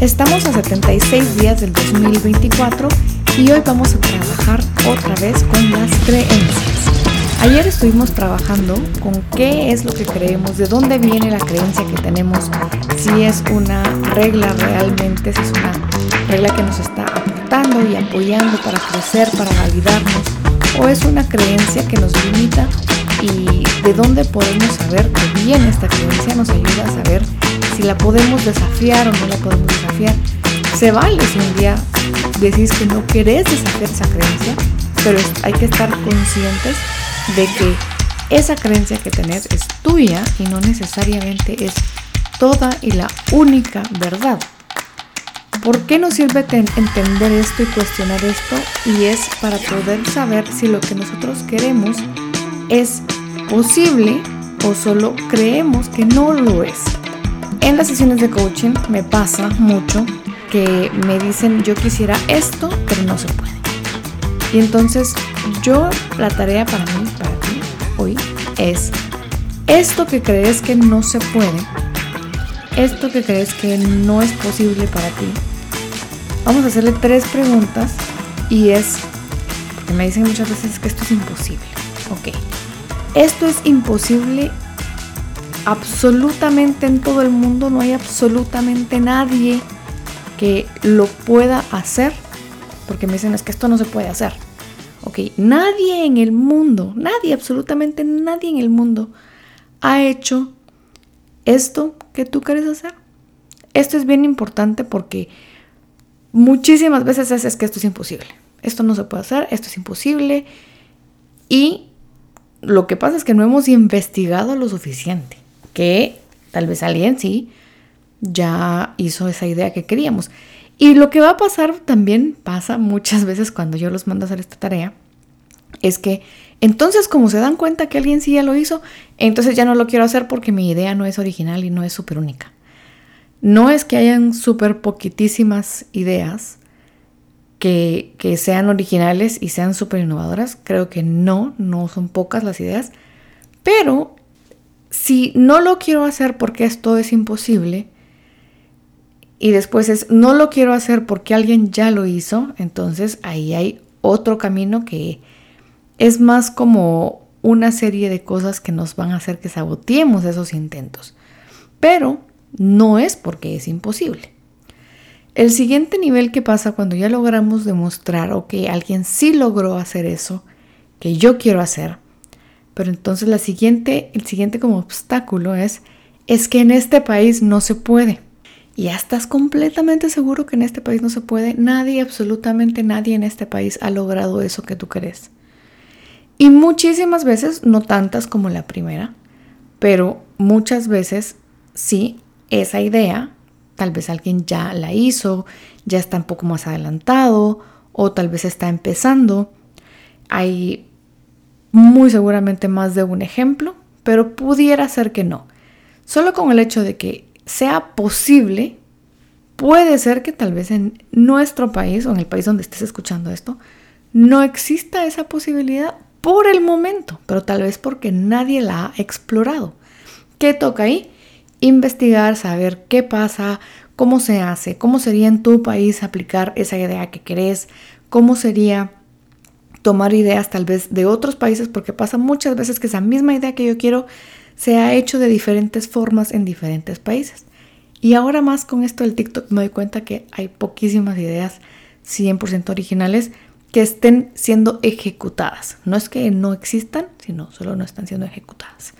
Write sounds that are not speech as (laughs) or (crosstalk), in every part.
Estamos a 76 días del 2024 y hoy vamos a trabajar otra vez con las creencias. Ayer estuvimos trabajando con qué es lo que creemos, de dónde viene la creencia que tenemos, si es una regla realmente, si es una regla que nos está aportando y apoyando para crecer, para validarnos, o es una creencia que nos limita y de dónde podemos saber que viene esta creencia nos ayuda a saber la podemos desafiar o no la podemos desafiar. Se vale si un día decís que no querés desafiar esa creencia, pero hay que estar conscientes de que esa creencia que tenés es tuya y no necesariamente es toda y la única verdad. ¿Por qué nos sirve entender esto y cuestionar esto? Y es para poder saber si lo que nosotros queremos es posible o solo creemos que no lo es. En las sesiones de coaching me pasa mucho que me dicen yo quisiera esto, pero no se puede. Y entonces yo, la tarea para mí, para ti, hoy, es esto que crees que no se puede, esto que crees que no es posible para ti. Vamos a hacerle tres preguntas y es, porque me dicen muchas veces que esto es imposible. Ok, esto es imposible absolutamente en todo el mundo, no hay absolutamente nadie que lo pueda hacer, porque me dicen es que esto no se puede hacer. Ok, nadie en el mundo, nadie, absolutamente nadie en el mundo ha hecho esto que tú quieres hacer. Esto es bien importante porque muchísimas veces es, que esto es imposible. Esto no se puede hacer, esto es imposible. Y lo que pasa es que no hemos investigado lo suficiente. Que tal vez alguien sí ya hizo esa idea que queríamos. Y lo que va a pasar también pasa muchas (laughs) veces cuando yo los mando a hacer esta tarea, es que entonces como se dan cuenta que alguien sí ya lo hizo, entonces ya no lo quiero hacer porque mi idea no es original y no es súper única. No es que hayan súper poquitísimas ideas que, que, sean originales y sean súper innovadoras, creo que no, no son pocas las ideas, pero si no lo quiero hacer porque esto es imposible, y después es no lo quiero hacer porque alguien ya lo hizo, entonces ahí hay otro camino que es más como una serie de cosas que nos van a hacer que saboteemos esos intentos. Pero no es porque es imposible. El siguiente nivel que pasa cuando ya logramos demostrar o que alguien sí logró hacer eso que yo quiero hacer, pero entonces la siguiente, el siguiente como obstáculo es es que en este país no se puede y ya estás completamente seguro que en este país no se puede. Nadie, absolutamente nadie en este país ha logrado eso que tú crees. Y muchísimas veces, no tantas como la primera, pero muchas veces sí, esa idea, tal vez alguien ya la hizo, ya está un poco más adelantado o tal vez está empezando. Hay muy seguramente más de un ejemplo, pero pudiera ser que no. Solo con el hecho de que sea posible, puede ser que tal vez en nuestro país o en el país donde estés escuchando esto, no exista esa posibilidad por el momento, pero tal vez porque nadie la ha explorado. ¿Qué toca ahí? Investigar, saber qué pasa, cómo se hace, cómo sería en tu país aplicar esa idea que querés, cómo sería tomar ideas tal vez de otros países, porque pasa muchas veces que esa misma idea que yo quiero se ha hecho de diferentes formas en diferentes países. Y ahora más con esto del TikTok me doy cuenta que hay poquísimas ideas 100% originales que estén siendo ejecutadas. No es que no existan, sino solo no están siendo ejecutadas.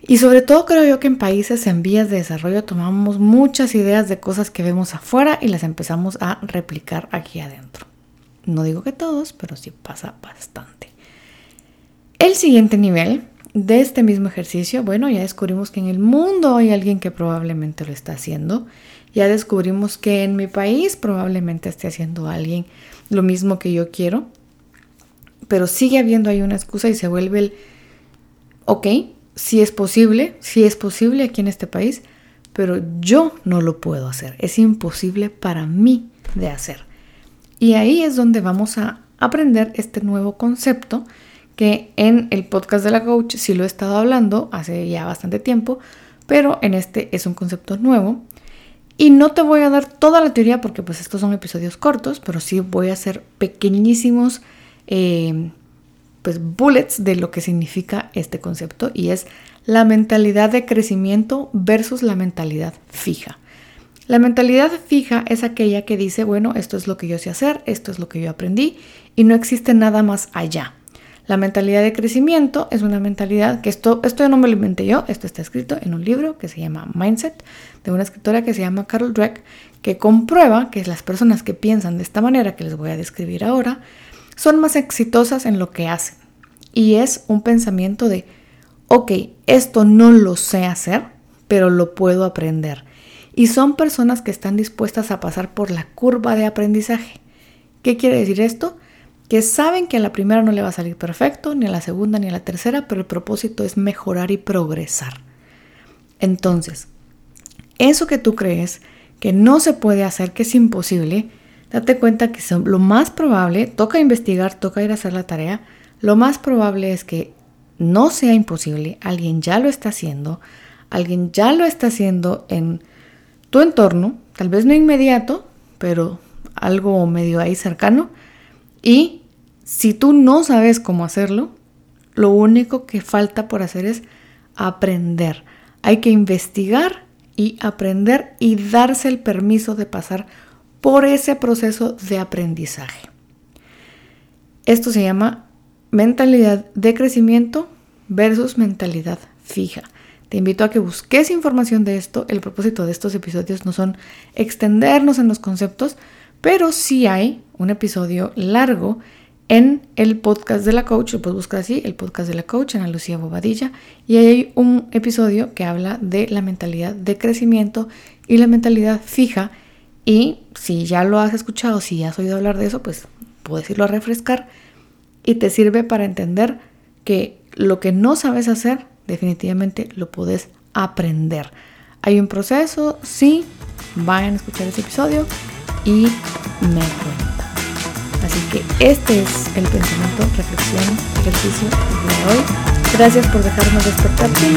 Y sobre todo creo yo que en países en vías de desarrollo tomamos muchas ideas de cosas que vemos afuera y las empezamos a replicar aquí adentro. No digo que todos, pero sí pasa bastante. El siguiente nivel de este mismo ejercicio, bueno, ya descubrimos que en el mundo hay alguien que probablemente lo está haciendo. Ya descubrimos que en mi país probablemente esté haciendo alguien lo mismo que yo quiero. Pero sigue habiendo ahí una excusa y se vuelve el, ok, si es posible, si es posible aquí en este país, pero yo no lo puedo hacer. Es imposible para mí de hacer. Y ahí es donde vamos a aprender este nuevo concepto que en el podcast de la coach sí lo he estado hablando hace ya bastante tiempo, pero en este es un concepto nuevo. Y no te voy a dar toda la teoría porque pues estos son episodios cortos, pero sí voy a hacer pequeñísimos eh, pues bullets de lo que significa este concepto y es la mentalidad de crecimiento versus la mentalidad fija. La mentalidad fija es aquella que dice, bueno, esto es lo que yo sé hacer, esto es lo que yo aprendí y no existe nada más allá. La mentalidad de crecimiento es una mentalidad que esto, esto no me lo inventé yo, esto está escrito en un libro que se llama Mindset, de una escritora que se llama Carol Dweck, que comprueba que las personas que piensan de esta manera que les voy a describir ahora, son más exitosas en lo que hacen. Y es un pensamiento de, ok, esto no lo sé hacer, pero lo puedo aprender. Y son personas que están dispuestas a pasar por la curva de aprendizaje. ¿Qué quiere decir esto? que saben que a la primera no le va a salir perfecto, ni a la segunda ni a la tercera, pero el propósito es mejorar y progresar. Entonces, eso que tú crees que no se puede hacer, que es imposible, date cuenta que lo más probable, toca investigar, toca ir a hacer la tarea, lo más probable es que no sea imposible, alguien ya lo está haciendo, alguien ya lo está haciendo en tu entorno, tal vez no inmediato, pero algo medio ahí cercano, y si tú no sabes cómo hacerlo, lo único que falta por hacer es aprender. Hay que investigar y aprender y darse el permiso de pasar por ese proceso de aprendizaje. Esto se llama mentalidad de crecimiento versus mentalidad fija. Te invito a que busques información de esto. El propósito de estos episodios no son extendernos en los conceptos, pero sí hay un episodio largo en el podcast de la coach, lo puedes buscar así, el podcast de la coach, Ana Lucía Bobadilla, y hay un episodio que habla de la mentalidad de crecimiento y la mentalidad fija. Y si ya lo has escuchado, si ya has oído hablar de eso, pues puedes irlo a refrescar y te sirve para entender que lo que no sabes hacer, definitivamente lo puedes aprender. Hay un proceso, sí, vayan a escuchar ese episodio y me cuentan. Así que este es el pensamiento, reflexión, ejercicio de hoy. Gracias por dejarnos despertar tu.